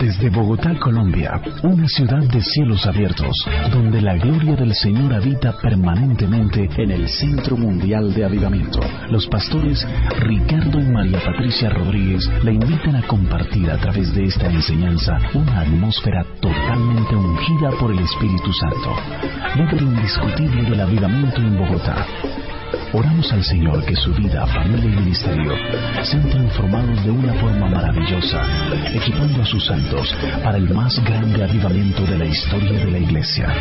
Desde Bogotá, Colombia, una ciudad de cielos abiertos, donde la gloria del Señor habita permanentemente en el Centro Mundial de Avivamiento. Los pastores Ricardo y María Patricia Rodríguez le invitan a compartir a través de esta enseñanza una atmósfera totalmente ungida por el Espíritu Santo. Líder indiscutible del avivamiento en Bogotá Oramos al Señor que su vida, familia y ministerio sean transformados de una forma maravillosa, equipando a sus santos para el más grande avivamiento de la historia de la Iglesia.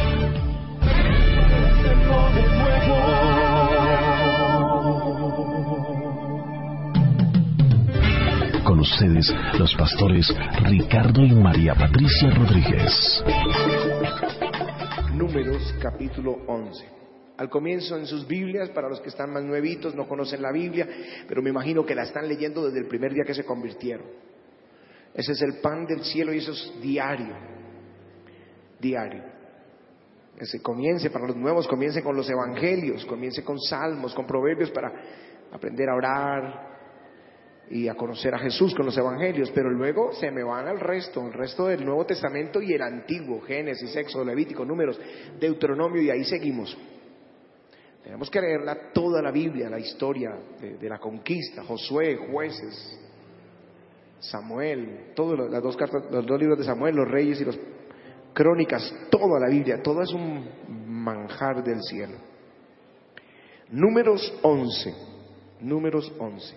Con ustedes, los pastores Ricardo y María Patricia Rodríguez. Números capítulo 11 al comienzo en sus Biblias, para los que están más nuevitos, no conocen la Biblia, pero me imagino que la están leyendo desde el primer día que se convirtieron. Ese es el pan del cielo y eso es diario, diario. Ese comience para los nuevos, comience con los evangelios, comience con salmos, con proverbios para aprender a orar y a conocer a Jesús con los evangelios, pero luego se me van al resto, el resto del Nuevo Testamento y el Antiguo, Génesis, Éxodo, Levítico, Números, Deuteronomio y ahí seguimos. Tenemos que leerla toda la Biblia, la historia de, la conquista, Josué, jueces, Samuel, todos las dos cartas, los dos libros de Samuel, los reyes y las crónicas, toda la Biblia, todo es un manjar del cielo. Números 11, números 11.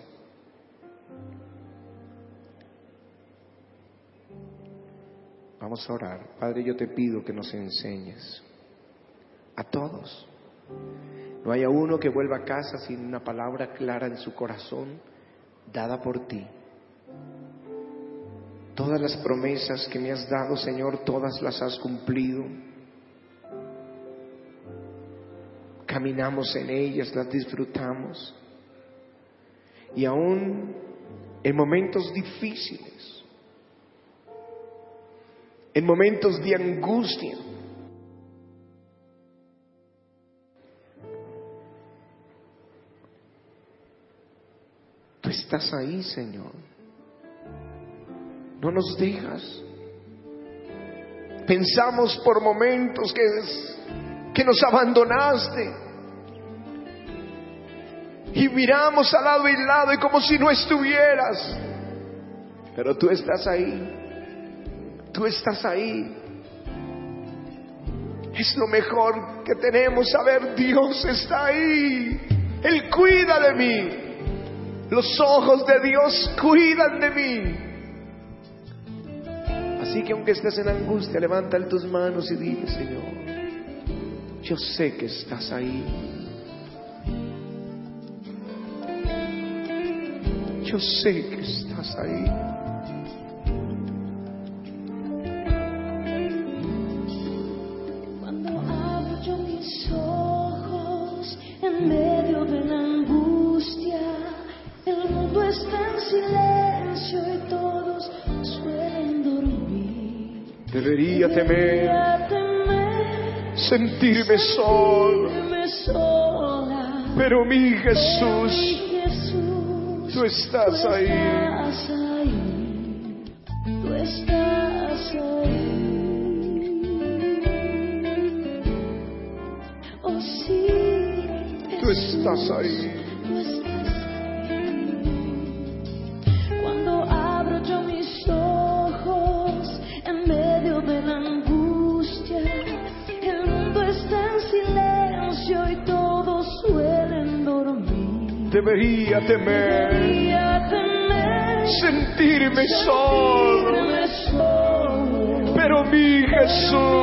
Vamos a orar. Padre, yo te pido que nos enseñes a todos no haya uno que vuelva a casa sin una palabra clara en su corazón dada por ti. Todas las promesas que me has dado, Señor, todas las has cumplido. Caminamos en ellas, las disfrutamos. Y aún en momentos difíciles, en momentos de angustia, estás ahí, Señor. No nos dejas. Pensamos por momentos que, que nos abandonaste. Y miramos al lado y lado y como si no estuvieras. Pero tú estás ahí. Tú estás ahí. Es lo mejor que tenemos saber, Dios está ahí. Él cuida de mí. Los ojos de Dios cuidan de mí. Así que aunque estés en angustia, levanta tus manos y dile, Señor, yo sé que estás ahí. Yo sé que estás ahí. Sentirme solo, pero mi Jesús, tú estás ahí. Tú estás ahí. Oh tú estás ahí. Sentirme solo, pero mi Jesús,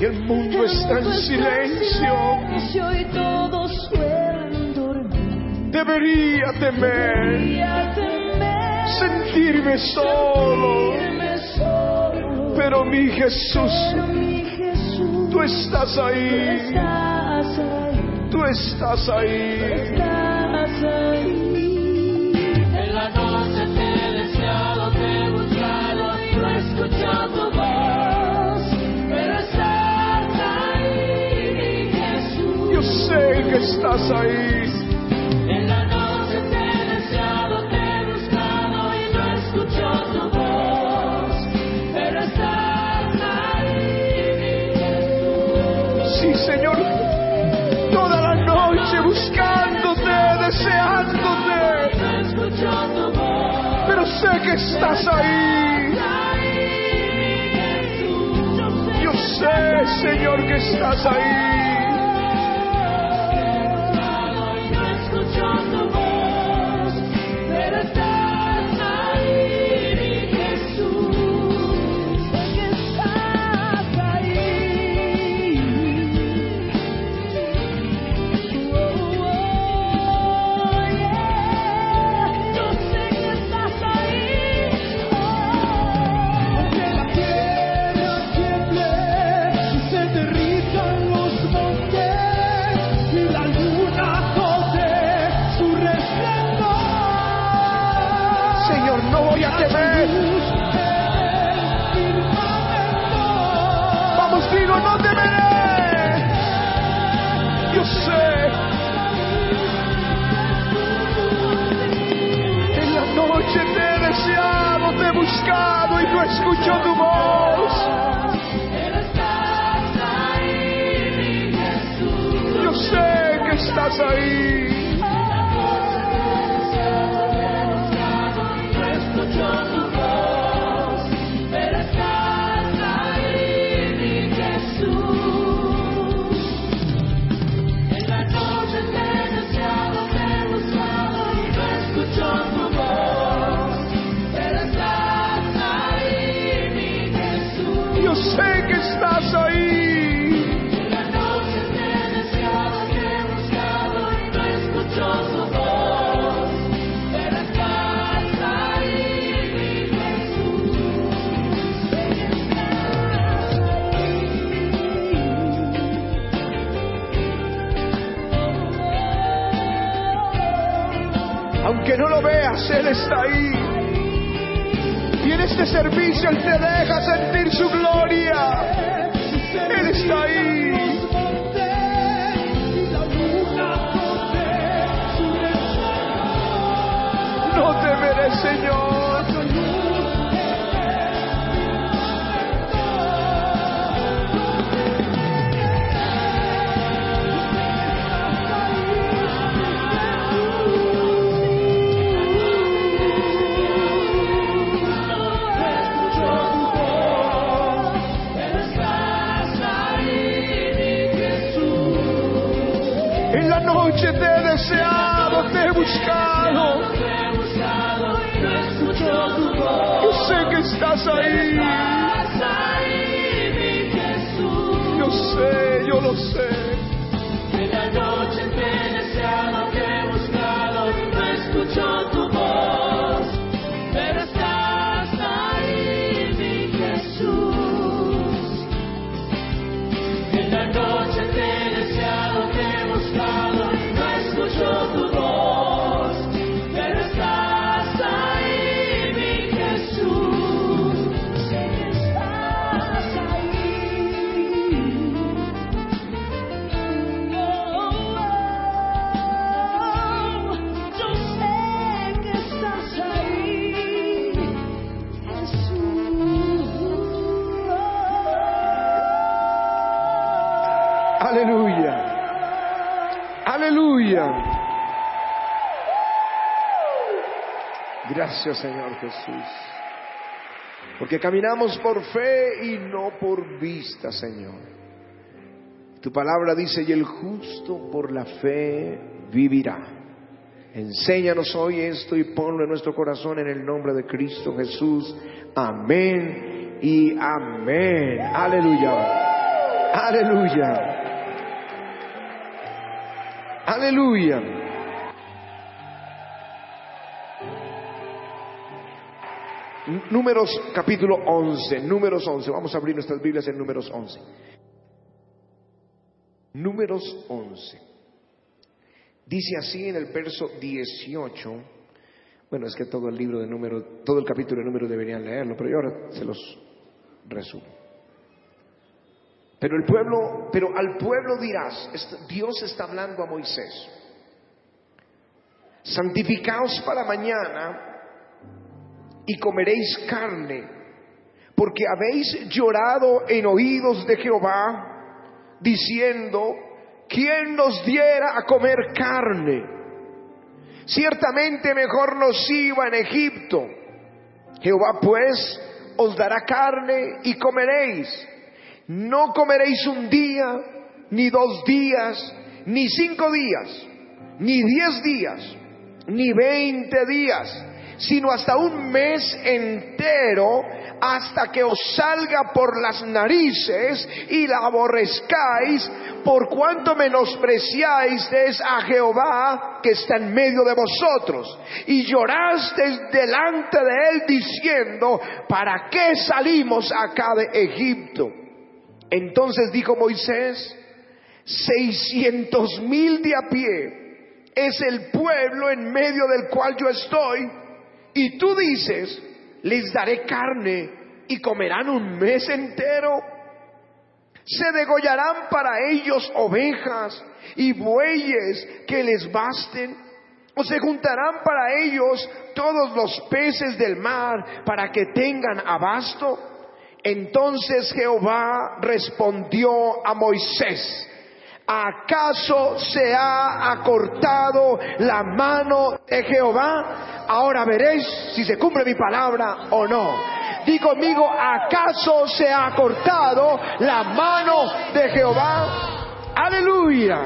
y el mundo está en silencio. Debería temer, sentirme solo, pero mi Jesús, tú estás ahí, tú estás ahí. En la noche te celestial te buscamos, no escuchamos. que estás ahí. En la noche te he deseado, te he buscado y no escucho tu voz, pero estás ahí, Jesús. Sí, Señor, toda la noche buscándote, deseándote, no escucho tu voz, pero sé que estás ahí. Yo sé, Señor, que estás ahí. buscado y no escuchó tu voz. Yo sé que estás ahí. Él está ahí. Y en este servicio Él te deja sentir su gloria. Él está ahí. No temeré, Señor. noche te he deseado, te he buscado. Yo sé que estás ahí. Yo sé, yo lo sé. Gracias Señor Jesús. Porque caminamos por fe y no por vista, Señor. Tu palabra dice, y el justo por la fe vivirá. Enséñanos hoy esto y ponlo en nuestro corazón en el nombre de Cristo Jesús. Amén y amén. Aleluya. Aleluya. Aleluya. Números capítulo 11, números 11. Vamos a abrir nuestras Biblias en números 11. Números 11. Dice así en el verso 18. Bueno, es que todo el libro de números, todo el capítulo de números deberían leerlo, pero yo ahora se los resumo. Pero el pueblo, pero al pueblo dirás, Dios está hablando a Moisés. Santificaos para mañana y comeréis carne, porque habéis llorado en oídos de Jehová, diciendo, ¿quién nos diera a comer carne? Ciertamente mejor nos iba en Egipto. Jehová pues os dará carne y comeréis. No comeréis un día, ni dos días, ni cinco días, ni diez días, ni veinte días sino hasta un mes entero hasta que os salga por las narices y la aborrezcáis por cuanto menospreciáis a Jehová que está en medio de vosotros y llorasteis delante de él diciendo, ¿para qué salimos acá de Egipto? Entonces dijo Moisés, seiscientos mil de a pie es el pueblo en medio del cual yo estoy y tú dices, les daré carne y comerán un mes entero. Se degollarán para ellos ovejas y bueyes que les basten. O se juntarán para ellos todos los peces del mar para que tengan abasto. Entonces Jehová respondió a Moisés, ¿acaso se ha acortado la mano de Jehová? ahora veréis si se cumple mi palabra o no. Digo conmigo, ¿acaso se ha cortado la mano de Jehová? Aleluya.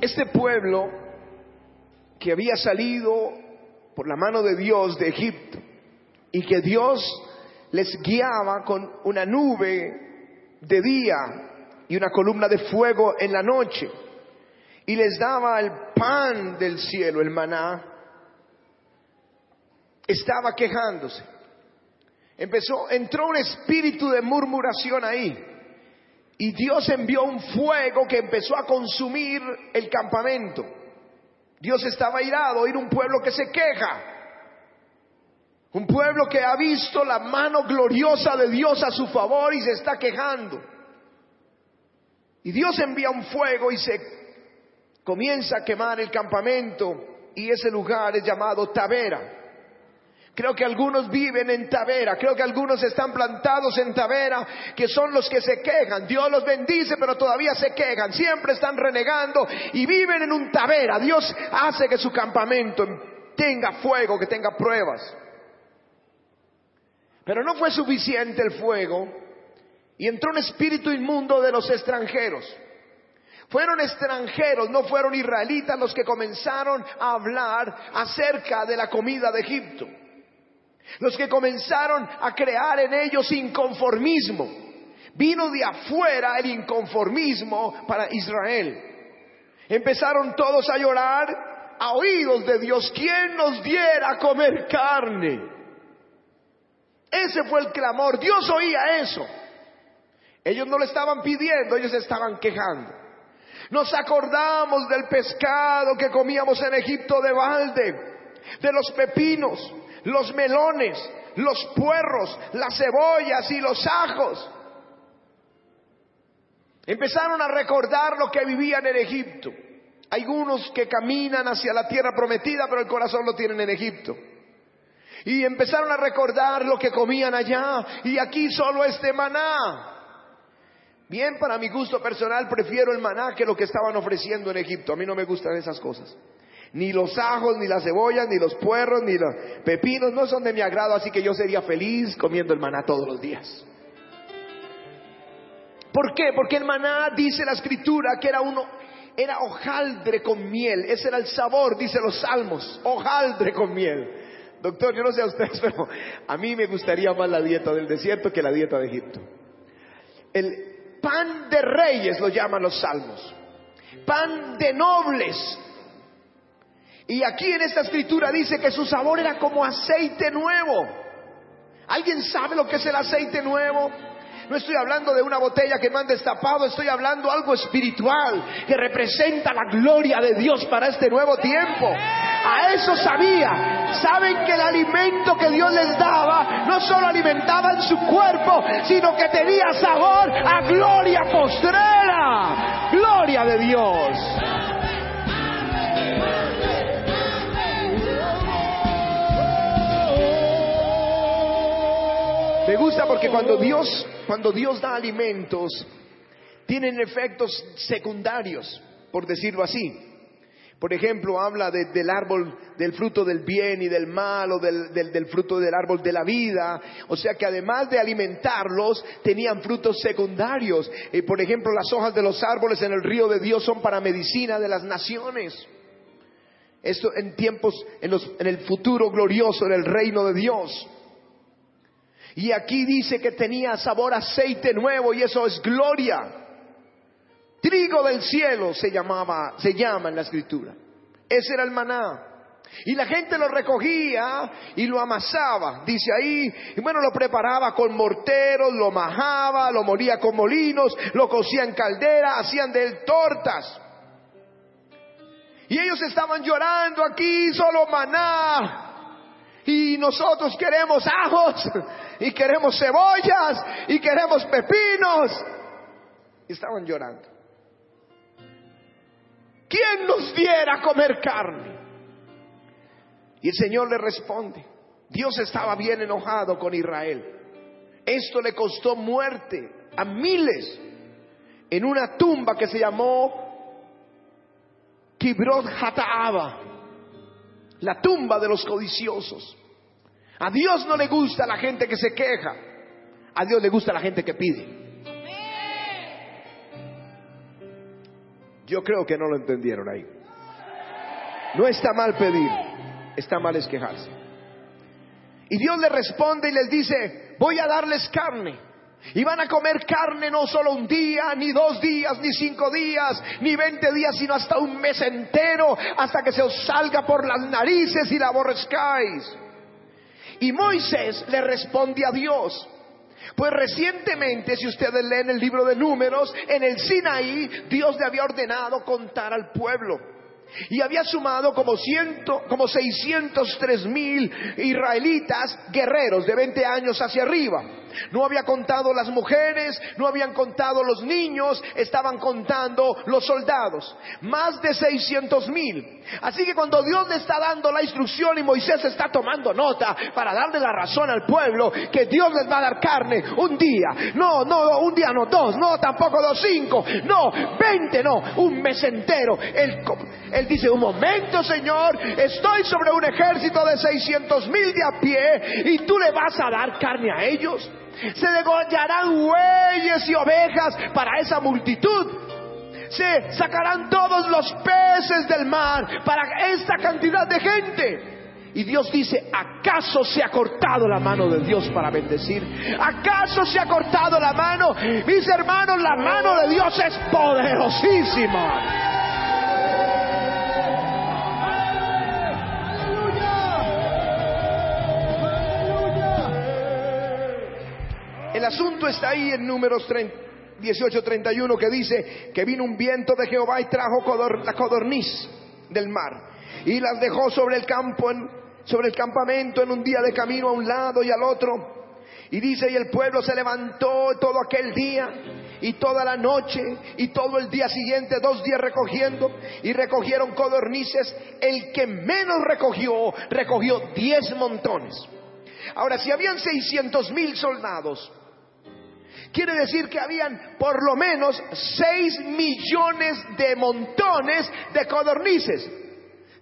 Este pueblo que había salido por la mano de Dios de Egipto y que Dios les guiaba con una nube de día y una columna de fuego en la noche y les daba el pan del cielo, el maná, estaba quejándose. Empezó, entró un espíritu de murmuración ahí. Y Dios envió un fuego que empezó a consumir el campamento. Dios estaba irado, oír un pueblo que se queja. Un pueblo que ha visto la mano gloriosa de Dios a su favor y se está quejando. Y Dios envía un fuego y se comienza a quemar el campamento y ese lugar es llamado Tavera. Creo que algunos viven en Tavera, creo que algunos están plantados en Tavera, que son los que se quejan. Dios los bendice, pero todavía se quejan, siempre están renegando y viven en un Tavera. Dios hace que su campamento tenga fuego, que tenga pruebas. Pero no fue suficiente el fuego y entró un espíritu inmundo de los extranjeros. Fueron extranjeros, no fueron israelitas los que comenzaron a hablar acerca de la comida de Egipto. Los que comenzaron a crear en ellos inconformismo. Vino de afuera el inconformismo para Israel. Empezaron todos a llorar a oídos de Dios. ¿Quién nos diera a comer carne? Ese fue el clamor. Dios oía eso. Ellos no le estaban pidiendo, ellos estaban quejando. Nos acordamos del pescado que comíamos en Egipto de balde, de los pepinos, los melones, los puerros, las cebollas y los ajos. Empezaron a recordar lo que vivían en Egipto. Hay unos que caminan hacia la tierra prometida, pero el corazón lo tienen en Egipto. Y empezaron a recordar lo que comían allá. Y aquí solo este maná. Bien, para mi gusto personal, prefiero el maná que lo que estaban ofreciendo en Egipto. A mí no me gustan esas cosas. Ni los ajos, ni las cebollas, ni los puerros, ni los pepinos no son de mi agrado, así que yo sería feliz comiendo el maná todos los días. ¿Por qué? Porque el maná dice la escritura que era uno era hojaldre con miel, ese era el sabor, dice los salmos, hojaldre con miel. Doctor, yo no sé a ustedes, pero a mí me gustaría más la dieta del desierto que la dieta de Egipto. El pan de reyes lo llaman los salmos, pan de nobles. Y aquí en esta escritura dice que su sabor era como aceite nuevo. ¿Alguien sabe lo que es el aceite nuevo? No estoy hablando de una botella que me han destapado, estoy hablando algo espiritual que representa la gloria de Dios para este nuevo tiempo. A eso sabía. Saben que el alimento que Dios les daba no solo alimentaba en su cuerpo, sino que tenía sabor a gloria postrera. Gloria de Dios. Me gusta porque cuando Dios, cuando Dios da alimentos, tienen efectos secundarios, por decirlo así. Por ejemplo, habla de- del árbol, del fruto del bien y del mal, o del, del- fruto del árbol de la vida. O sea que además de alimentarlos, tenían frutos secundarios. Eh, por ejemplo, las hojas de los árboles en el río de Dios son para medicina de las naciones. Esto en tiempos, en, los- en el futuro glorioso, en el reino de Dios. Y aquí dice que tenía sabor aceite nuevo y eso es gloria. Trigo del cielo se llamaba, se llama en la escritura. Ese era el maná. Y la gente lo recogía y lo amasaba, dice ahí, y bueno, lo preparaba con morteros, lo majaba, lo molía con molinos, lo cocía en caldera, hacían de él tortas. Y ellos estaban llorando aquí, solo maná. Y nosotros queremos ajos, y queremos cebollas, y queremos pepinos. Y estaban llorando. ¿Quién nos diera a comer carne? Y el Señor le responde, Dios estaba bien enojado con Israel. Esto le costó muerte a miles en una tumba que se llamó Kibrot Hataaba, la tumba de los codiciosos. A Dios no le gusta la gente que se queja, a Dios le gusta la gente que pide. Yo creo que no lo entendieron ahí. No está mal pedir, está mal es quejarse. Y Dios le responde y les dice, voy a darles carne. Y van a comer carne no solo un día, ni dos días, ni cinco días, ni veinte días, sino hasta un mes entero, hasta que se os salga por las narices y la aborrezcáis. Y Moisés le responde a Dios. Pues recientemente, si ustedes leen el libro de números, en el Sinaí, Dios le había ordenado contar al pueblo. Y había sumado como, ciento, como 603 mil israelitas guerreros de 20 años hacia arriba. No había contado las mujeres, no habían contado los niños, estaban contando los soldados. Más de 600 mil. Así que cuando Dios le está dando la instrucción y Moisés está tomando nota para darle la razón al pueblo que Dios les va a dar carne un día. No, no, un día no, dos, no, tampoco dos, cinco, no, veinte, no, un mes entero. Él, dice, un momento Señor, estoy sobre un ejército de 600 mil de a pie y tú le vas a dar carne a ellos. Se degollarán bueyes y ovejas para esa multitud. Se sacarán todos los peces del mar para esta cantidad de gente. Y Dios dice, ¿acaso se ha cortado la mano de Dios para bendecir? ¿Acaso se ha cortado la mano? Mis hermanos, la mano de Dios es poderosísima. El asunto está ahí en números 18:31 que dice que vino un viento de Jehová y trajo codor, la codorniz del mar y las dejó sobre el campo, en, sobre el campamento en un día de camino a un lado y al otro. Y dice, y el pueblo se levantó todo aquel día y toda la noche y todo el día siguiente, dos días recogiendo y recogieron codornices. El que menos recogió, recogió diez montones. Ahora, si habían 600 mil soldados, quiere decir que habían por lo menos 6 millones de montones de codornices.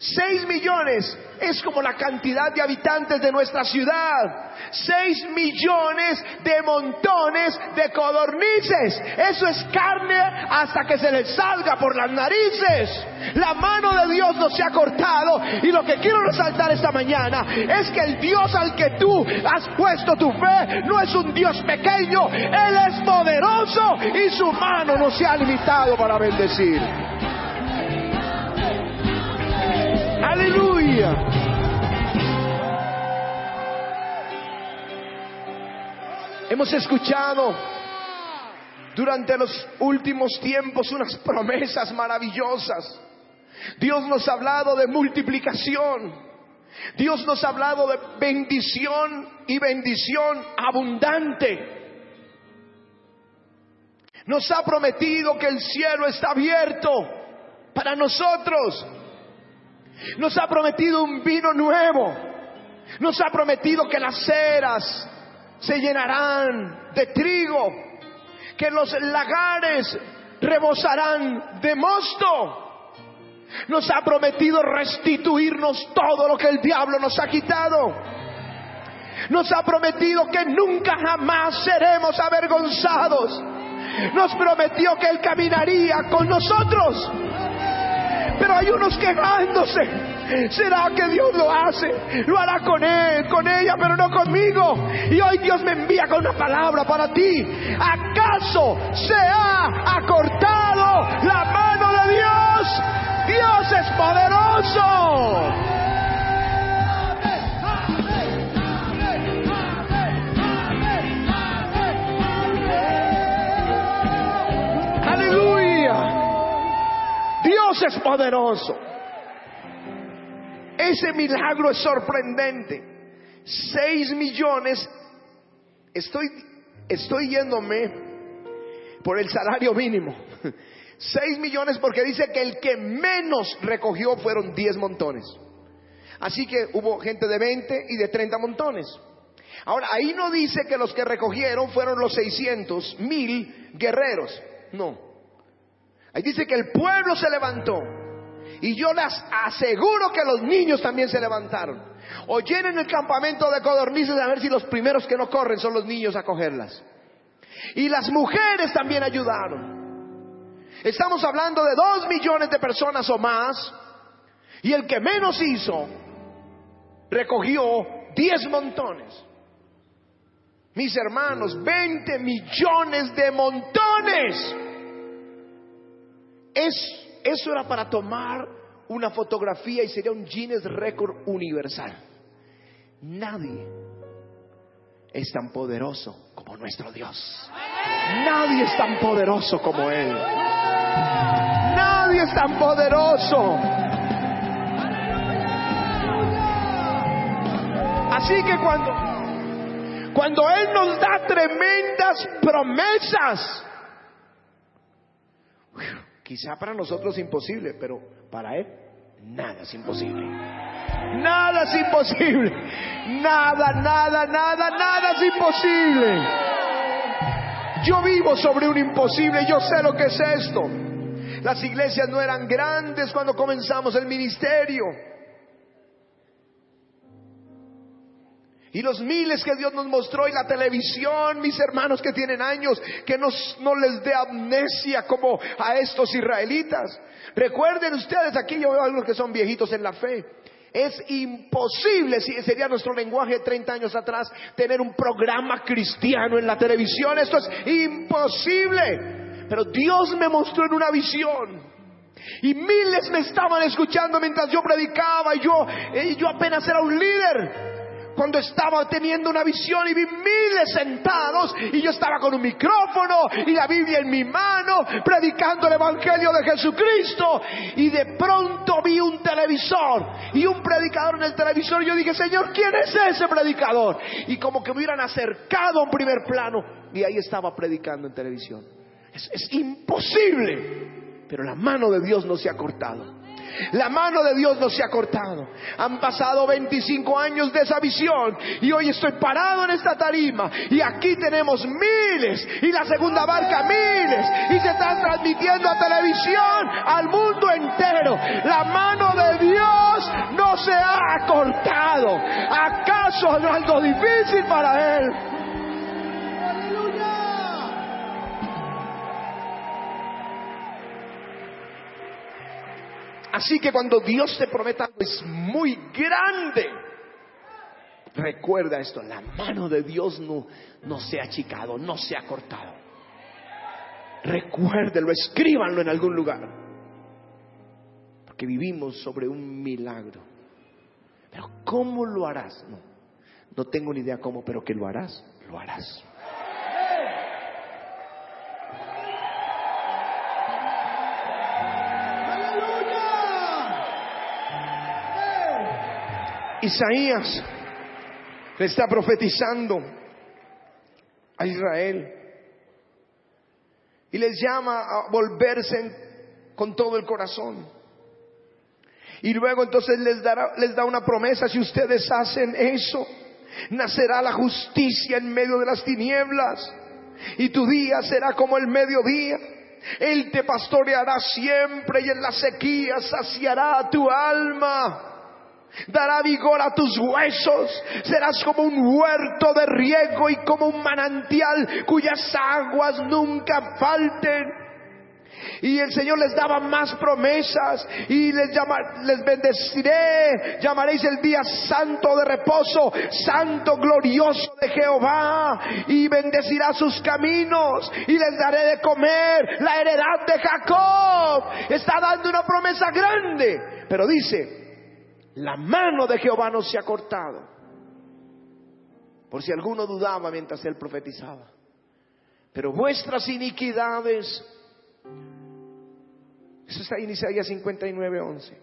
6 millones es como la cantidad de habitantes de nuestra ciudad. 6 millones de montones de codornices. Eso es carne hasta que se les salga por las narices. La mano de Dios no se ha cortado. Y lo que quiero resaltar esta mañana es que el Dios al que tú has puesto tu fe no es un Dios pequeño. Él es poderoso y su mano no se ha limitado para bendecir. Aleluya. Hemos escuchado durante los últimos tiempos unas promesas maravillosas. Dios nos ha hablado de multiplicación. Dios nos ha hablado de bendición y bendición abundante. Nos ha prometido que el cielo está abierto para nosotros. Nos ha prometido un vino nuevo. Nos ha prometido que las ceras se llenarán de trigo, que los lagares rebosarán de mosto. Nos ha prometido restituirnos todo lo que el diablo nos ha quitado. Nos ha prometido que nunca jamás seremos avergonzados. Nos prometió que Él caminaría con nosotros. Pero hay unos quejándose. ¿Será que Dios lo hace? Lo hará con él, con ella, pero no conmigo. Y hoy Dios me envía con una palabra para ti. ¿Acaso se ha acortado la mano de Dios? Dios es poderoso. Es poderoso. Ese milagro es sorprendente. Seis millones. Estoy, estoy yéndome por el salario mínimo. Seis millones porque dice que el que menos recogió fueron diez montones. Así que hubo gente de 20 y de 30 montones. Ahora, ahí no dice que los que recogieron fueron los 600 mil guerreros. No. Ahí dice que el pueblo se levantó. Y yo les aseguro que los niños también se levantaron. O llenen el campamento de codornices a ver si los primeros que no corren son los niños a cogerlas. Y las mujeres también ayudaron. Estamos hablando de dos millones de personas o más. Y el que menos hizo, recogió diez montones. Mis hermanos, 20 millones de montones. Es, eso era para tomar una fotografía y sería un Guinness Record universal. Nadie es tan poderoso como nuestro Dios. Nadie es tan poderoso como Él. Nadie es tan poderoso. Así que cuando, cuando Él nos da tremendas promesas, quizá para nosotros imposible, pero para Él nada es imposible. Nada es imposible. Nada, nada, nada, nada es imposible. Yo vivo sobre un imposible, yo sé lo que es esto. Las iglesias no eran grandes cuando comenzamos el ministerio. Y los miles que Dios nos mostró y la televisión, mis hermanos que tienen años, que nos, no les dé amnesia como a estos israelitas. Recuerden ustedes, aquí yo veo a algunos que son viejitos en la fe. Es imposible, si sería nuestro lenguaje de 30 años atrás, tener un programa cristiano en la televisión. Esto es imposible. Pero Dios me mostró en una visión. Y miles me estaban escuchando mientras yo predicaba y yo, y yo apenas era un líder cuando estaba teniendo una visión y vi miles sentados y yo estaba con un micrófono y la Biblia en mi mano predicando el Evangelio de Jesucristo y de pronto vi un televisor y un predicador en el televisor y yo dije, Señor, ¿quién es ese predicador? Y como que me hubieran acercado a un primer plano y ahí estaba predicando en televisión. Es, es imposible. Pero la mano de Dios no se ha cortado. La mano de Dios no se ha cortado. Han pasado 25 años de esa visión y hoy estoy parado en esta tarima y aquí tenemos miles y la segunda barca miles y se están transmitiendo a televisión al mundo entero. La mano de Dios no se ha cortado. ¿Acaso es algo difícil para Él? Así que cuando Dios te prometa algo es muy grande. Recuerda esto, la mano de Dios no, no se ha achicado, no se ha cortado. Recuérdelo, escríbanlo en algún lugar. Porque vivimos sobre un milagro. Pero ¿cómo lo harás? No, no tengo ni idea cómo, pero que lo harás, lo harás. Isaías le está profetizando a Israel y les llama a volverse con todo el corazón. Y luego entonces les, dará, les da una promesa, si ustedes hacen eso, nacerá la justicia en medio de las tinieblas y tu día será como el mediodía. Él te pastoreará siempre y en la sequía saciará tu alma dará vigor a tus huesos, serás como un huerto de riego y como un manantial cuyas aguas nunca falten. Y el Señor les daba más promesas y les, llama, les bendeciré, llamaréis el día santo de reposo, santo glorioso de Jehová y bendecirá sus caminos y les daré de comer la heredad de Jacob. Está dando una promesa grande, pero dice, la mano de Jehová no se ha cortado. Por si alguno dudaba mientras él profetizaba. Pero vuestras iniquidades, eso está en Isaías 59, 11,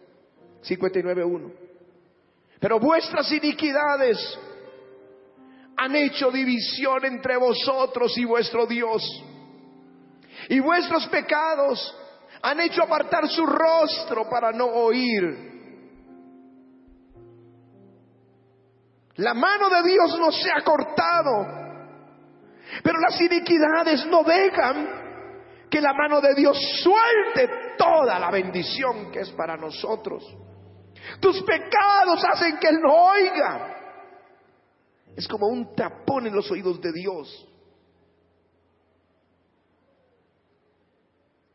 59, 1. Pero vuestras iniquidades han hecho división entre vosotros y vuestro Dios. Y vuestros pecados han hecho apartar su rostro para no oír. La mano de Dios no se ha cortado. Pero las iniquidades no dejan que la mano de Dios suelte toda la bendición que es para nosotros. Tus pecados hacen que Él no oiga. Es como un tapón en los oídos de Dios.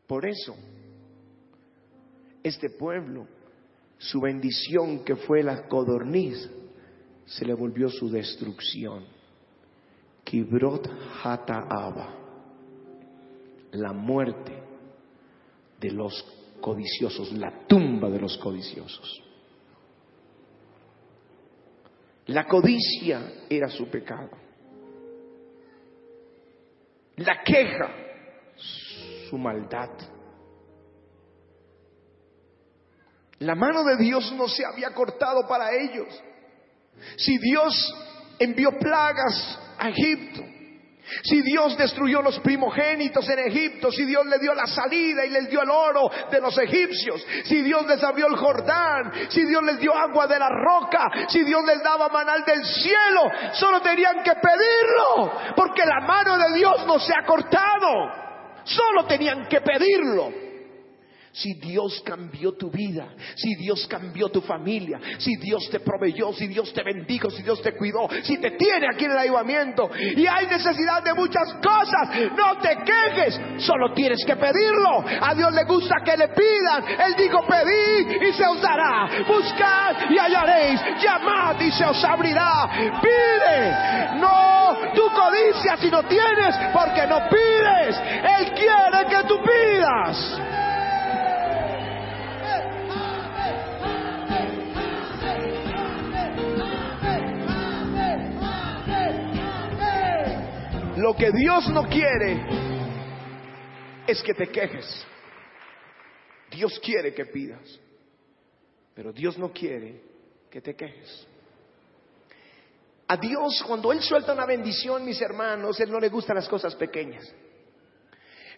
Por eso, este pueblo, su bendición que fue la codorniz, se le volvió su destrucción. Kibrot Hataaba, la muerte de los codiciosos, la tumba de los codiciosos. La codicia era su pecado. La queja, su maldad. La mano de Dios no se había cortado para ellos. Si Dios envió plagas a Egipto, si Dios destruyó los primogénitos en Egipto, si Dios le dio la salida y les dio el oro de los egipcios, si Dios les abrió el Jordán, si Dios les dio agua de la roca, si Dios les daba manal del cielo, solo tenían que pedirlo, porque la mano de Dios no se ha cortado, solo tenían que pedirlo. Si Dios cambió tu vida, si Dios cambió tu familia, si Dios te proveyó, si Dios te bendijo, si Dios te cuidó, si te tiene aquí en el ayudamiento y hay necesidad de muchas cosas, no te quejes, solo tienes que pedirlo. A Dios le gusta que le pidan. Él dijo, pedid y se os dará, buscad y hallaréis, llamad y se os abrirá. Pide, no tu codicia si no tienes, porque no pides. Él quiere que tú pidas. Lo que Dios no quiere es que te quejes. Dios quiere que pidas, pero Dios no quiere que te quejes. A Dios, cuando Él suelta una bendición, mis hermanos, Él no le gustan las cosas pequeñas.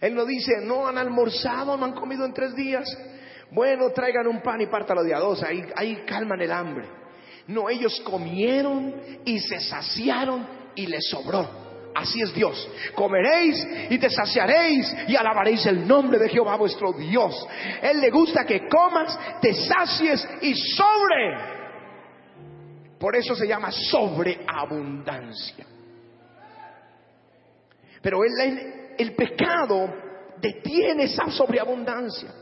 Él no dice, no han almorzado, no han comido en tres días. Bueno, traigan un pan y pártalo de a dos, ahí, ahí calman el hambre. No, ellos comieron y se saciaron y les sobró. Así es Dios. Comeréis y te saciaréis y alabaréis el nombre de Jehová vuestro Dios. Él le gusta que comas, te sacies y sobre. Por eso se llama sobreabundancia. Pero el, el pecado detiene esa sobreabundancia.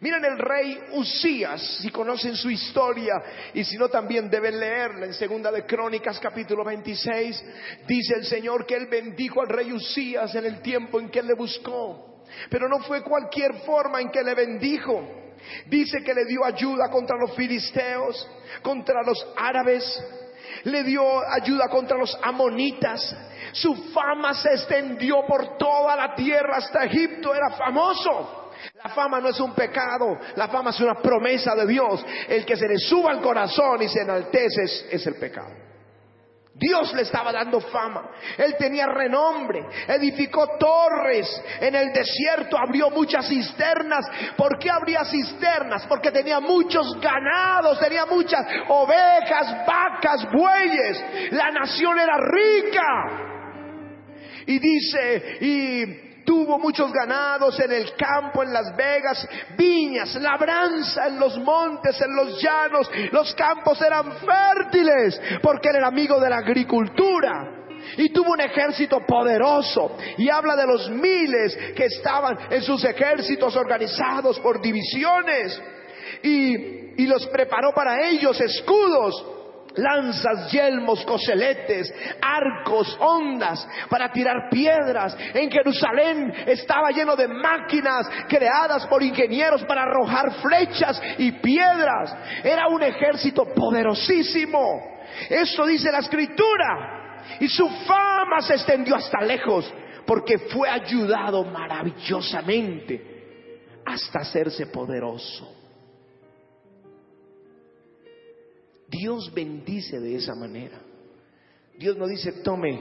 Miren el rey Usías, si conocen su historia y si no también deben leerla en segunda de Crónicas capítulo 26, dice el Señor que él bendijo al rey Usías en el tiempo en que él le buscó. Pero no fue cualquier forma en que le bendijo. Dice que le dio ayuda contra los filisteos, contra los árabes, le dio ayuda contra los amonitas. Su fama se extendió por toda la tierra hasta Egipto, era famoso. La fama no es un pecado, la fama es una promesa de Dios. El que se le suba al corazón y se enaltece es, el pecado. Dios le estaba dando fama. Él tenía renombre. Edificó torres. En el desierto abrió muchas cisternas. ¿Por qué abría cisternas? Porque tenía muchos ganados, tenía muchas ovejas, vacas, bueyes. La nación era rica. Y dice, y tuvo muchos ganados en el campo, en las vegas, viñas, labranza en los montes, en los llanos. Los campos eran fértiles porque él era amigo de la agricultura. Y tuvo un ejército poderoso. Y habla de los miles que estaban en sus ejércitos organizados por divisiones. Y, y los preparó para ellos escudos lanzas, yelmos, coseletes, arcos, ondas para tirar piedras. En Jerusalén estaba lleno de máquinas creadas por ingenieros para arrojar flechas y piedras. Era un ejército poderosísimo. Eso dice la escritura. Y su fama se extendió hasta lejos porque fue ayudado maravillosamente hasta hacerse poderoso. Dios bendice de esa manera. Dios no dice, tome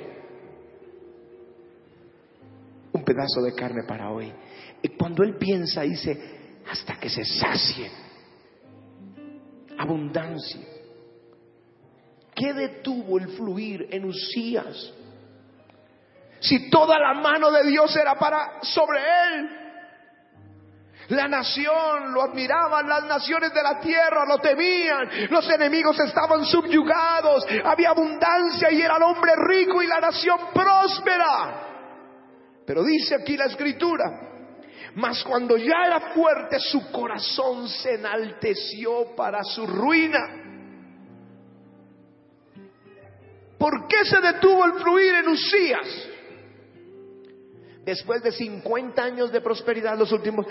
un pedazo de carne para hoy. Y cuando Él piensa, dice, hasta que se sacie. Abundancia. ¿Qué detuvo el fluir en Usías? Si toda la mano de Dios era para sobre él. La nación lo admiraban, las naciones de la tierra lo temían, los enemigos estaban subyugados, había abundancia y era el hombre rico y la nación próspera. Pero dice aquí la escritura, mas cuando ya era fuerte su corazón se enalteció para su ruina. ¿Por qué se detuvo el fluir en Usías? Después de 50 años de prosperidad, los últimos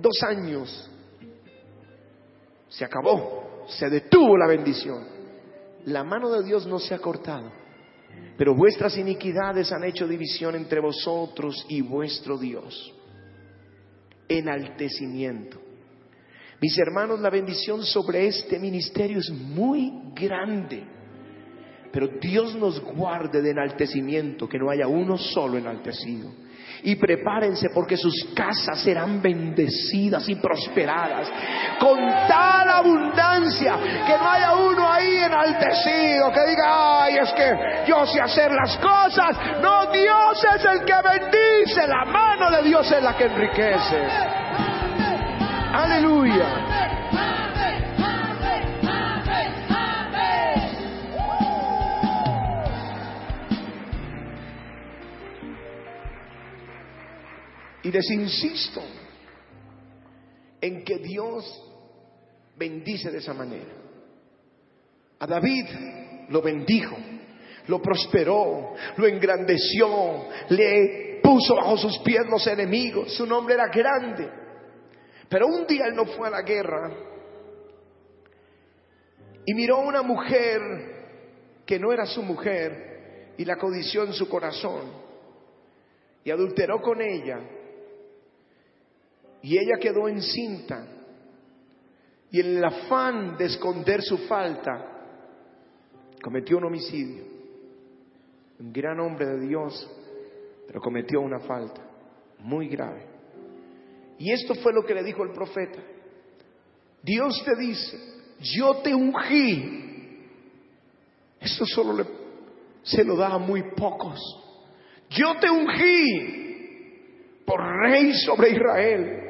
dos años, se acabó, se detuvo la bendición. La mano de Dios no se ha cortado, pero vuestras iniquidades han hecho división entre vosotros y vuestro Dios. Enaltecimiento. Mis hermanos, la bendición sobre este ministerio es muy grande. Pero Dios nos guarde de enaltecimiento, que no haya uno solo enaltecido y prepárense porque sus casas serán bendecidas y prosperadas con tal abundancia que no haya uno ahí enaltecido que diga, ay, es que yo sé hacer las cosas. No, Dios es el que bendice, la mano de Dios es la que enriquece. Aleluya. Y les insisto en que Dios bendice de esa manera. A David lo bendijo, lo prosperó, lo engrandeció, le puso bajo sus pies los enemigos. Su nombre era grande. Pero un día él no fue a la guerra y miró a una mujer que no era su mujer y la codició en su corazón y adulteró con ella y ella quedó encinta. Y en el afán de esconder su falta, cometió un homicidio. Un gran hombre de Dios, pero cometió una falta. muy grave. Y esto fue lo que le dijo el profeta. Dios te dice, yo te ungí. Esto solo le, se lo da a muy pocos. Yo te ungí por rey sobre Israel.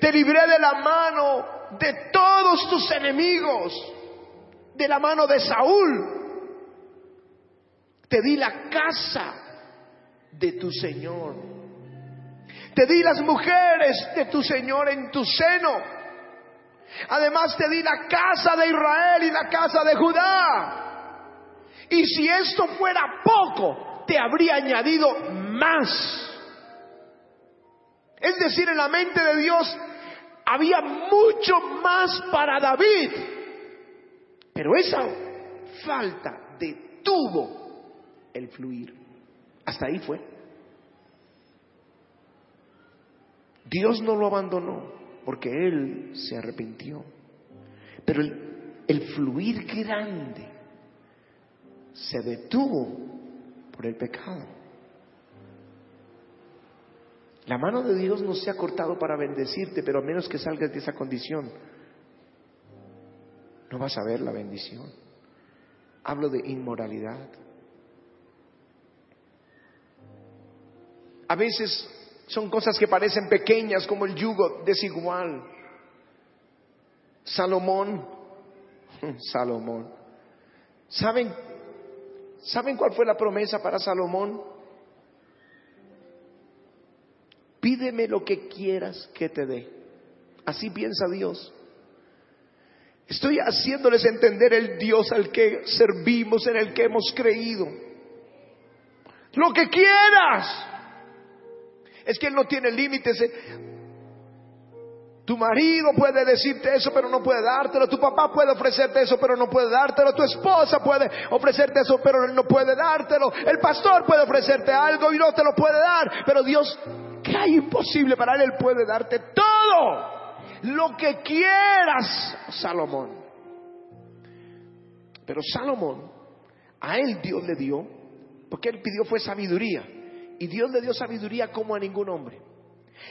Te libré de la mano de todos tus enemigos, de la mano de Saúl. Te di la casa de tu Señor. Te di las mujeres de tu Señor en tu seno. Además te di la casa de Israel y la casa de Judá. Y si esto fuera poco, te habría añadido más. Es decir, en la mente de Dios había mucho más para David. Pero esa falta detuvo el fluir. Hasta ahí fue. Dios no lo abandonó porque él se arrepintió. Pero el, fluir grande se detuvo por el pecado. La mano de Dios no se ha cortado para bendecirte, pero a menos que salgas de esa condición, no vas a ver la bendición. Hablo de inmoralidad. A veces son cosas que parecen pequeñas como el yugo desigual. Salomón, Salomón. ¿Saben, ¿Saben cuál fue la promesa para Salomón? Pídeme lo que quieras que te dé. Así piensa Dios. Estoy haciéndoles entender el Dios al que servimos, en el que hemos creído. Lo que quieras. Es que Él no tiene límites. Tu marido puede decirte eso, pero no puede dártelo. Tu papá puede ofrecerte eso, pero no puede dártelo. Tu esposa puede ofrecerte eso, pero no puede dártelo. El pastor puede ofrecerte algo y no te lo puede dar. Pero Dios, ¿qué hay imposible para Él? Él puede darte todo. Lo que quieras, Salomón. Pero Salomón, a él Dios le dio, porque él pidió fue sabiduría. Y Dios le dio sabiduría como a ningún hombre.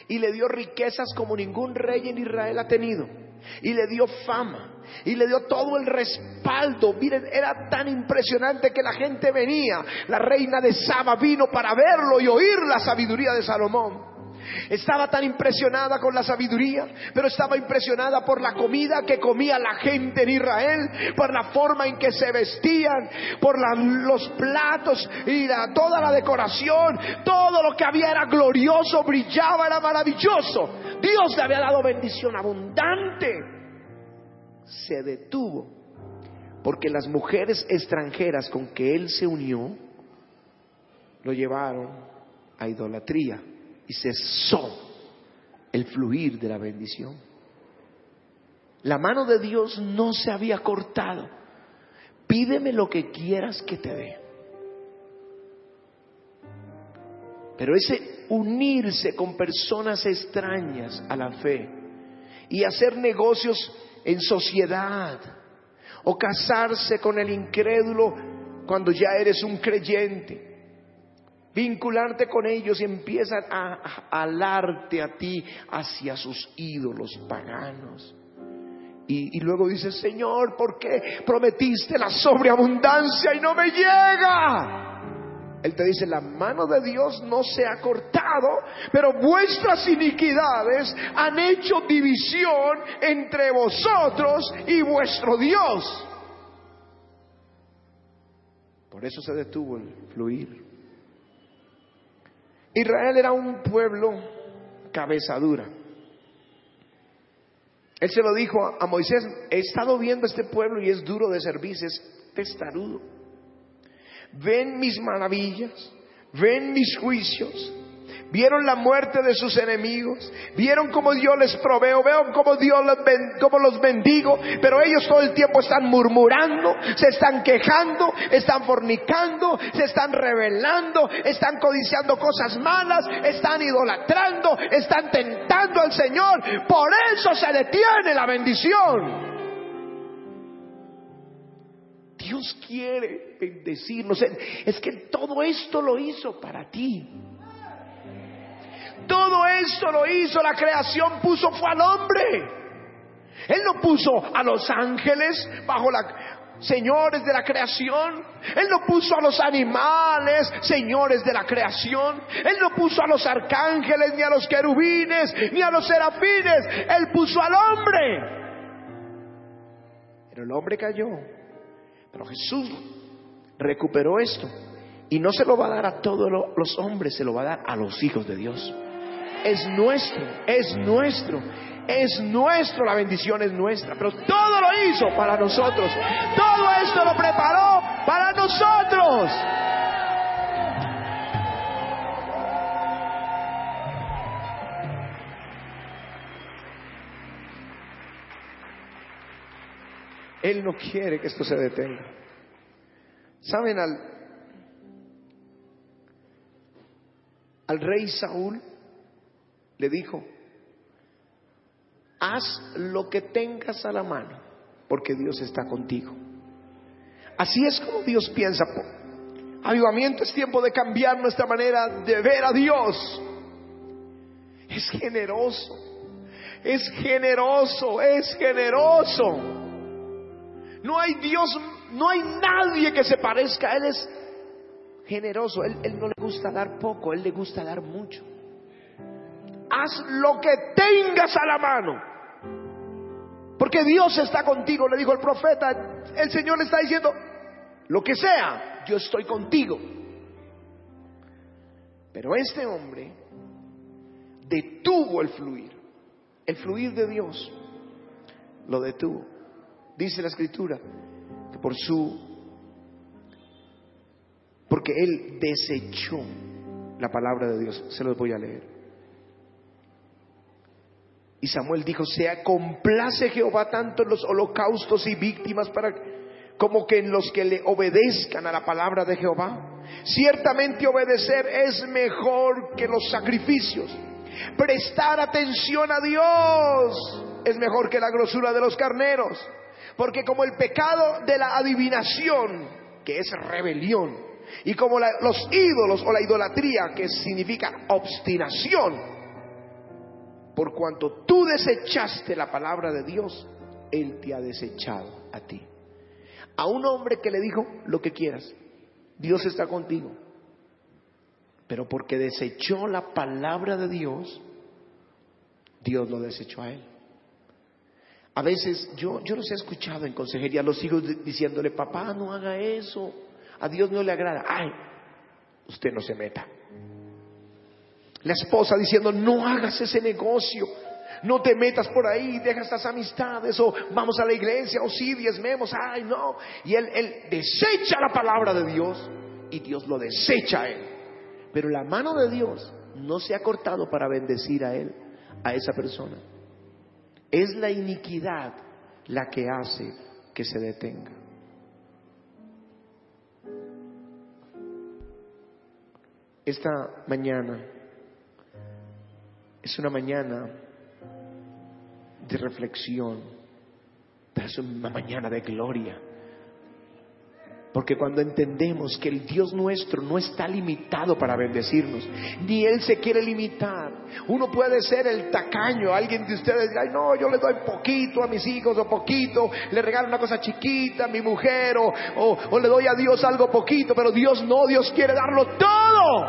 Y le dio riquezas como ningún rey en Israel ha tenido. Y le dio fama. Y le dio todo el respaldo. Miren, era tan impresionante que la gente venía. La reina de Saba vino para verlo y oír la sabiduría de Salomón. Estaba tan impresionada con la sabiduría, pero estaba impresionada por la comida que comía la gente en Israel, por la forma en que se vestían, por los platos y toda la decoración, todo lo que había era glorioso, brillaba, era maravilloso. Dios le había dado bendición abundante. Se detuvo porque las mujeres extranjeras con que él se unió lo llevaron a idolatría y cesó el fluir de la bendición. La mano de Dios no se había cortado. Pídeme lo que quieras que te dé. Pero ese unirse con personas extrañas a la fe y hacer negocios en sociedad o casarse con el incrédulo cuando ya eres un creyente vincularte con ellos y empiezan a, alarte a ti hacia sus ídolos paganos. Y, luego dices, Señor, ¿por qué prometiste la sobreabundancia y no me llega? Él te dice, la mano de Dios no se ha cortado, pero vuestras iniquidades han hecho división entre vosotros y vuestro Dios. Por eso se detuvo el fluir. Israel era un pueblo cabeza dura. Él se lo dijo a Moisés, he estado viendo este pueblo y es duro de servicio, es testarudo. Ven mis maravillas, ven mis juicios, Vieron la muerte de sus enemigos. Vieron cómo Dios les proveo. Vieron cómo Dios los bendigo. Pero ellos todo el tiempo están murmurando, se están quejando, están fornicando, se están rebelando, están codiciando cosas malas, están idolatrando, están tentando al Señor. Por eso se detiene la bendición. Dios quiere bendecirnos. Es que todo esto lo hizo para ti. Todo esto lo hizo, la creación puso fue al hombre. Él no puso a los ángeles bajo la señores de la creación. Él no puso a los animales señores de la creación. Él no puso a los arcángeles, ni a los querubines, ni a los serafines. Él puso al hombre. Pero el hombre cayó. Pero Jesús recuperó esto. Y no se lo va a dar a todos los hombres, se lo va a dar a los hijos de Dios. Es nuestro, es nuestro, es nuestro, la bendición es nuestra. Pero todo lo hizo para nosotros. Todo esto lo preparó para nosotros. Él no quiere que esto se detenga. ¿Saben al, al rey Saúl? Le dijo, haz lo que tengas a la mano, porque Dios está contigo. Así es como Dios piensa. Avivamiento es tiempo de cambiar nuestra manera de ver a Dios. Es generoso, es generoso, es generoso. No hay Dios, no hay nadie que se parezca. Él es generoso. Él, él no le gusta dar poco, él le gusta dar mucho. Haz lo que tengas a la mano. Porque Dios está contigo, le dijo el profeta. El Señor le está diciendo, lo que sea, yo estoy contigo. Pero este hombre detuvo el fluir, el fluir de Dios, lo detuvo. Dice la escritura que por su, porque él desechó la palabra de Dios. Se los voy a leer. Y Samuel dijo, sea complace Jehová tanto en los holocaustos y víctimas para como que en los que le obedezcan a la palabra de Jehová. Ciertamente obedecer es mejor que los sacrificios. Prestar atención a Dios es mejor que la grosura de los carneros. Porque como el pecado de la adivinación, que es rebelión, y como la- los ídolos o la idolatría, que significa obstinación, por cuanto tú desechaste la palabra de Dios, Él te ha desechado a ti. A un hombre que le dijo lo que quieras, Dios está contigo. Pero porque desechó la palabra de Dios, Dios lo desechó a él. A veces yo, yo los he escuchado en consejería, los hijos di- diciéndole, papá, no haga eso, a Dios no le agrada. Ay, usted no se meta. La esposa diciendo, no hagas ese negocio, no te metas por ahí, deja estas amistades, o vamos a la iglesia, o sí, diezmemos, ay, no. Y él, él desecha la palabra de Dios y Dios lo desecha a él. Pero la mano de Dios no se ha cortado para bendecir a él, a esa persona. Es la iniquidad la que hace que se detenga. Esta mañana es una mañana de reflexión, es una mañana de gloria. Porque cuando entendemos que el Dios nuestro no está limitado para bendecirnos, ni Él se quiere limitar. Uno puede ser el tacaño, alguien de ustedes diga, ay no, yo le doy poquito a mis hijos o poquito, le regalo una cosa chiquita a mi mujer o, o, o le doy a Dios algo poquito, pero Dios no, Dios quiere darlo todo,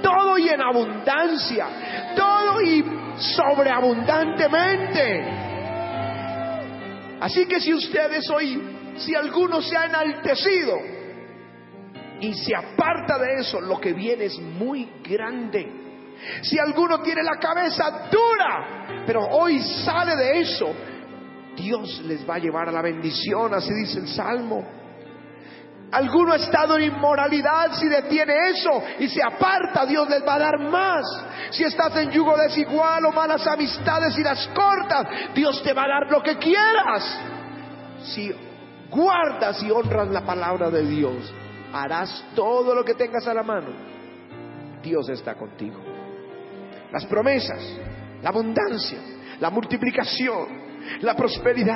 todo y en abundancia, todo y sobreabundantemente. Así que si ustedes hoy si alguno se ha enaltecido y se aparta de eso, lo que viene es muy grande. Si alguno tiene la cabeza dura, pero hoy sale de eso, Dios les va a llevar a la bendición, así dice el Salmo. Alguno ha estado en inmoralidad, si detiene eso y se aparta, Dios les va a dar más. Si estás en yugo desigual o malas amistades y las cortas, Dios te va a dar lo que quieras. Si guardas y honras la palabra de Dios, harás todo lo que tengas a la mano. Dios está contigo. Las promesas, la abundancia, la multiplicación, la prosperidad,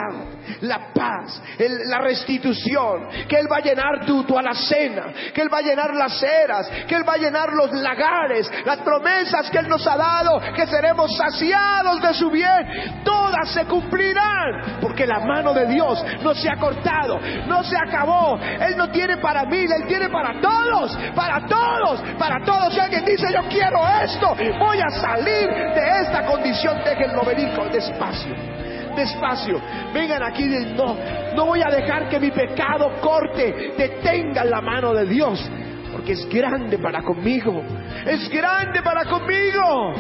la paz, la restitución, que Él va a llenar tu, tu alacena, que Él va a llenar las eras, que Él va a llenar los lagares, las promesas que Él nos ha dado, que seremos saciados de su bien, todas se cumplirán, porque la mano de Dios no se ha cortado, no se acabó, Él no tiene para mí, Él tiene para todos, para todos, para todos. Si alguien dice yo quiero esto, voy a salir de esta condición, déjenlo venir con despacio despacio. Vengan aquí, y no, no voy a dejar que mi pecado corte, detenga la mano de Dios, porque es grande para conmigo, es grande para conmigo.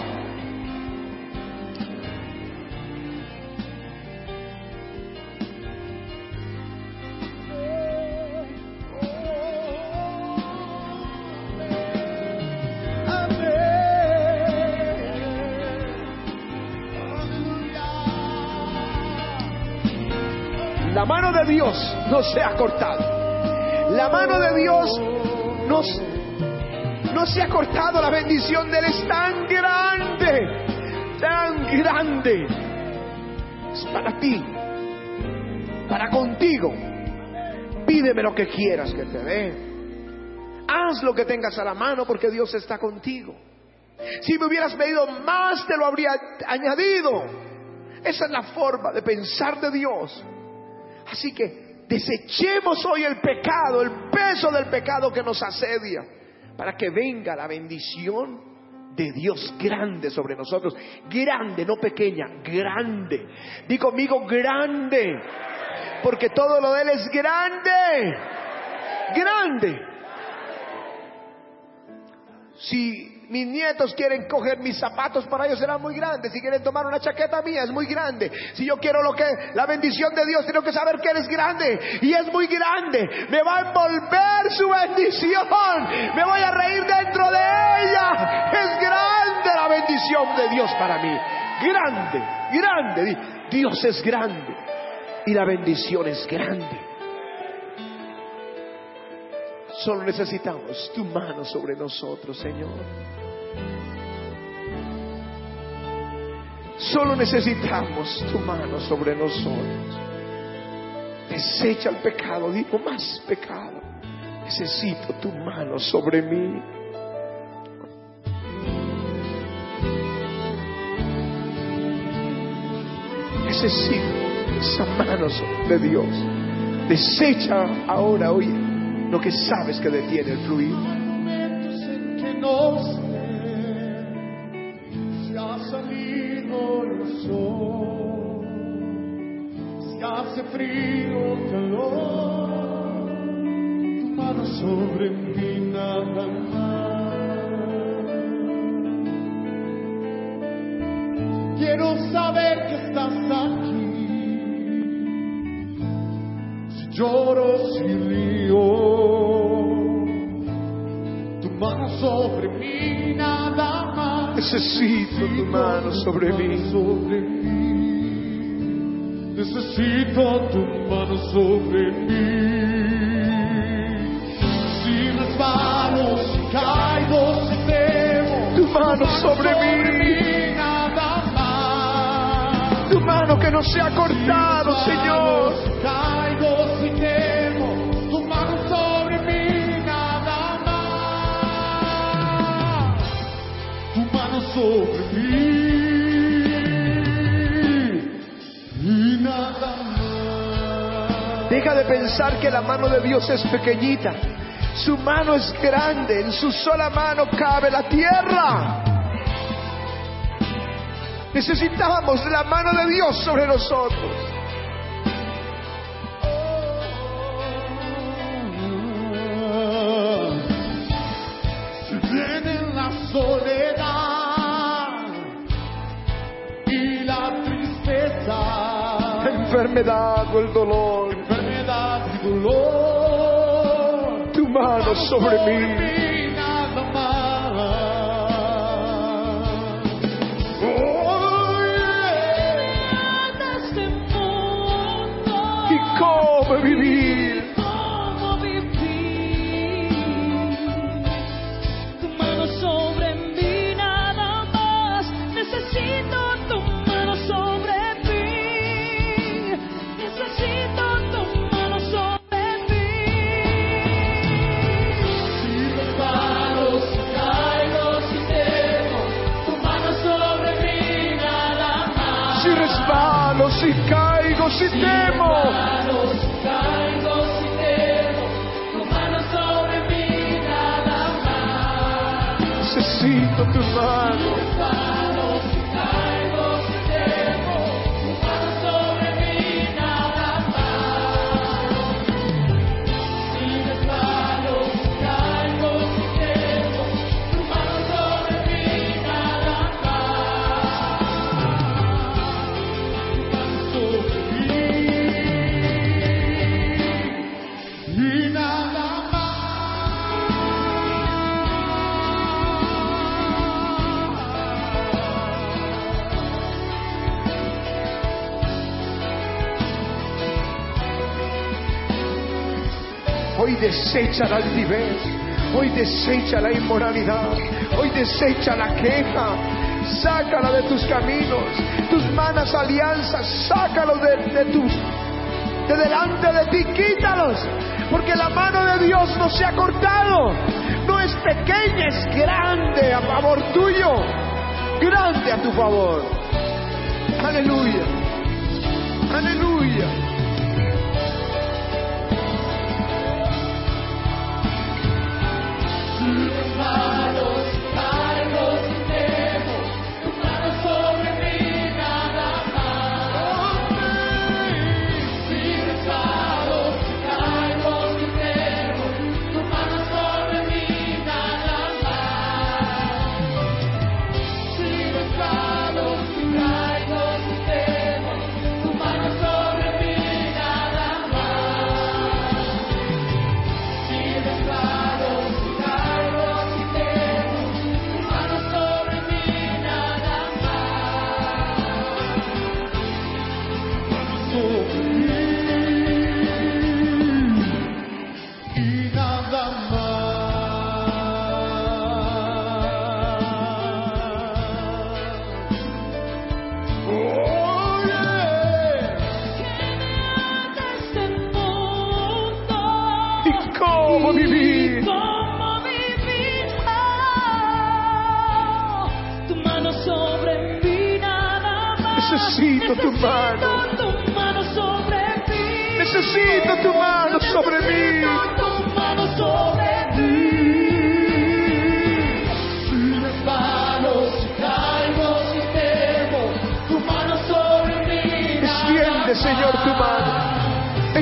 Dios no se ha cortado. La mano de Dios no, no se ha cortado. La bendición de Él es tan grande, tan grande. Es para ti, para contigo. Pídeme lo que quieras que te dé. Haz lo que tengas a la mano porque Dios está contigo. Si me hubieras pedido más, te lo habría añadido. Esa es la forma de pensar de Dios. Así que desechemos hoy el pecado, el peso del pecado que nos asedia, para que venga la bendición de Dios grande sobre nosotros. Grande, no pequeña, grande. Di conmigo grande, porque todo lo de Él es grande, grande. Si mis nietos quieren coger mis zapatos, para ellos será muy grande. Si quieren tomar una chaqueta mía, es muy grande. Si yo quiero lo que, la bendición de Dios, tengo que saber que eres grande. Y es muy grande. Me va a envolver su bendición. Me voy a reír dentro de ella. Es grande la bendición de Dios para mí. Grande, grande. Di, Dios es grande. Y la bendición es grande. Solo necesitamos tu mano sobre nosotros, Señor. Solo necesitamos tu mano sobre nosotros. Desecha el pecado, digo más pecado. Necesito tu mano sobre mí. Necesito esa mano de Dios. Desecha ahora, oye, lo que sabes que detiene el fluir. si hace frío calor, tu mano sobre mí nada. Quiero saber que estás aquí. Si lloro, si río, sobre mí nada más. Necesito tu mano sobre mí. sobre mí. Necesito tu mano sobre mí. Si resbalo, si caigo, si temo, Tu mano sobre mí. nada más. Tu mano que no se ha cortado, Señor. Deja de pensar que la mano de Dios es pequeñita. Su mano es grande. En su sola mano cabe la tierra. Necesitamos la mano de Dios sobre nosotros. Si viene la soledad y la tristeza, La enfermedad o el dolor. Tu mano sobre mí. Caigo, desecha la altivez. Hoy desecha la inmoralidad. Hoy desecha la queja. Sácala de tus caminos. Tus malas alianzas. Sácalos de, de tus de delante de ti. Quítalos. Porque la mano de Dios no se ha cortado. No es pequeña, es grande a favor tuyo. Grande a tu favor. Aleluya. Aleluya.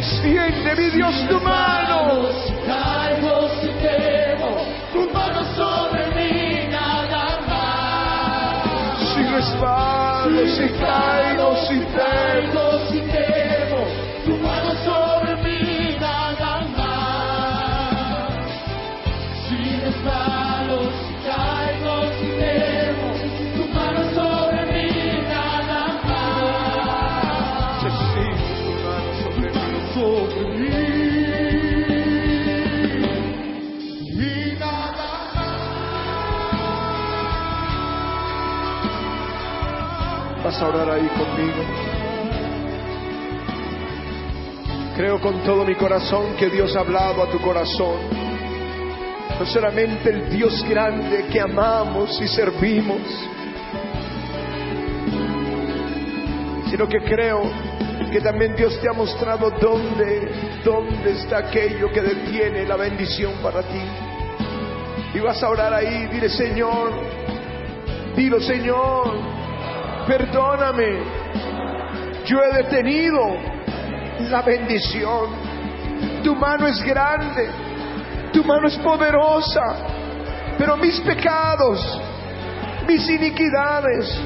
Mano. Extiende, mi Dios, ahí conmigo. Creo con todo mi corazón que Dios ha hablado a tu corazón. No solamente el Dios grande que amamos y servimos, sino que creo que también Dios te ha mostrado dónde, dónde está aquello que detiene la bendición para ti. Y vas a orar ahí, dile Señor, dilo Señor, perdóname, yo he detenido la bendición. Tu mano es grande, tu mano es poderosa, pero mis pecados, mis iniquidades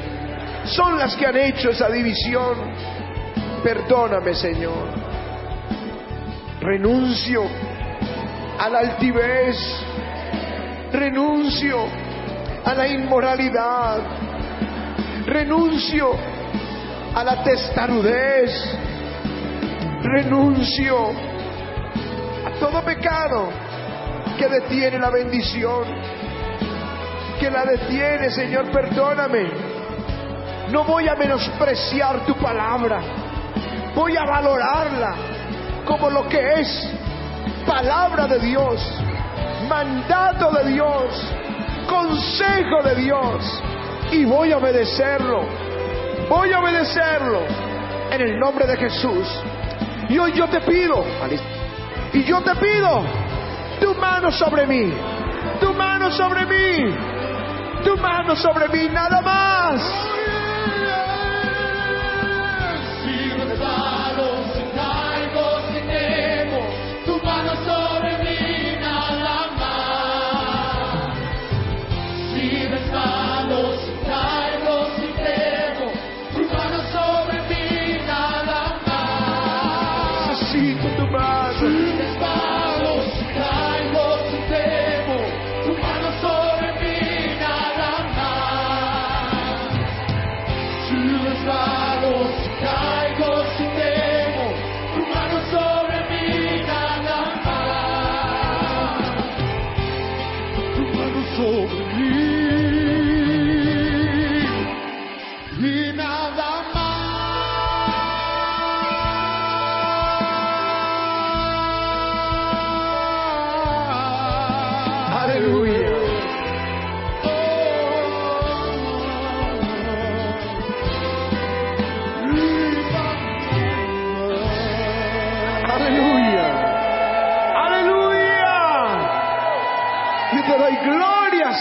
son las que han hecho esa división. Perdóname, Señor. Renuncio a la altivez, renuncio a la inmoralidad, renuncio a la testarudez, renuncio a todo pecado que detiene la bendición, que la detiene, Señor, perdóname. No voy a menospreciar tu palabra, voy a valorarla como lo que es palabra de Dios, mandato de Dios, consejo de Dios, y voy a obedecerlo, voy a obedecerlo, en el nombre de Jesús. Y hoy yo te pido, y yo te pido, tu mano sobre mí, tu mano sobre mí, tu mano sobre mí, nada más.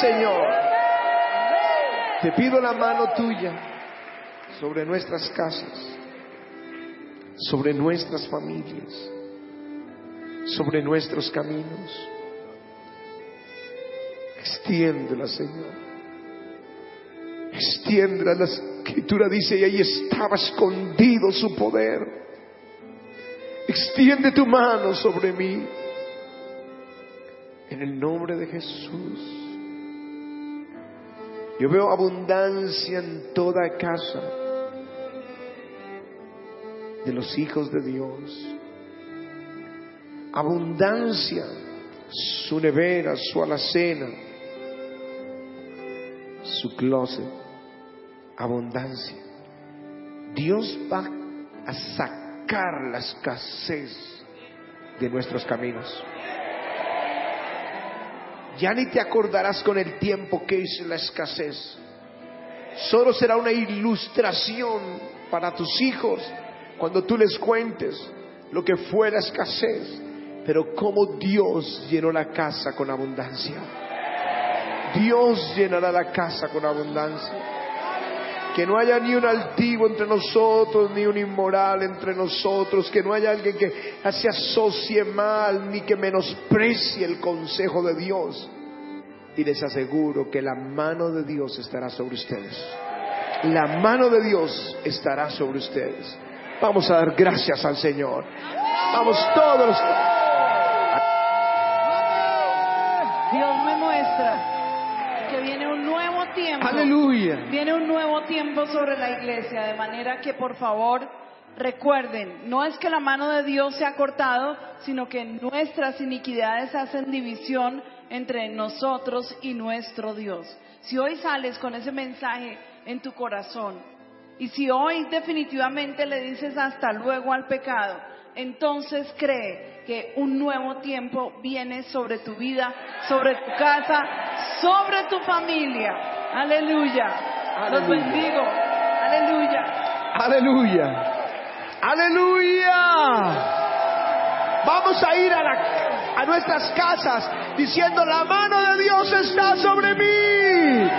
Señor. Te pido la mano tuya sobre nuestras casas, sobre nuestras familias, sobre nuestros caminos. Extiéndela, Señor. Extiéndela. La escritura dice, y ahí estaba escondido su poder. Extiende tu mano sobre mí. En el nombre de Jesús. Yo veo abundancia en toda casa de los hijos de Dios. Abundancia, su nevera, su alacena, su closet. Abundancia. Dios va a sacar la escasez de nuestros caminos. Ya ni te acordarás con el tiempo que es la escasez. Solo será una ilustración para tus hijos cuando tú les cuentes lo que fue la escasez, pero cómo Dios llenó la casa con abundancia. Dios llenará la casa con abundancia. Que no haya ni un altivo entre nosotros, ni un inmoral entre nosotros, que no haya alguien que se asocie mal, ni que menosprecie el consejo de Dios. Y les aseguro que la mano de Dios estará sobre ustedes. La mano de Dios estará sobre ustedes. Vamos a dar gracias al Señor. Vamos todos. Dios me muestra que viene un nuevo tiempo. Aleluya. Viene un nuevo tiempo sobre la iglesia, de manera que por favor recuerden, no es que la mano de Dios se ha cortado, sino que nuestras iniquidades hacen división entre nosotros y nuestro Dios. Si hoy sales con ese mensaje en tu corazón y si hoy definitivamente le dices hasta luego al pecado, entonces cree que un nuevo tiempo viene sobre tu vida, sobre tu casa, sobre tu familia. Aleluya. Los Aleluya. bendigo. Aleluya. Aleluya. Aleluya. Vamos a ir a, la- a nuestras casas diciendo, la mano de Dios está sobre mí.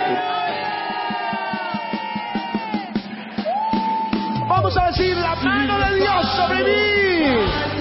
Vamos a decir, la mano de Dios sobre mí.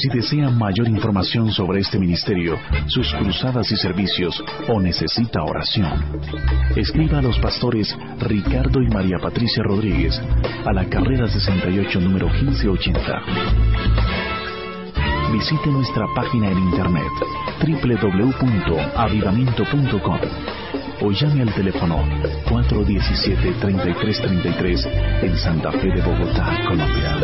Si desea mayor información sobre este ministerio, sus cruzadas y servicios o necesita oración, escriba a los pastores Ricardo y María Patricia Rodríguez a la carrera 68 número 1580. Visite nuestra página en internet www.avivamiento.com o llame al teléfono 417-3333 en Santa Fe de Bogotá, Colombia.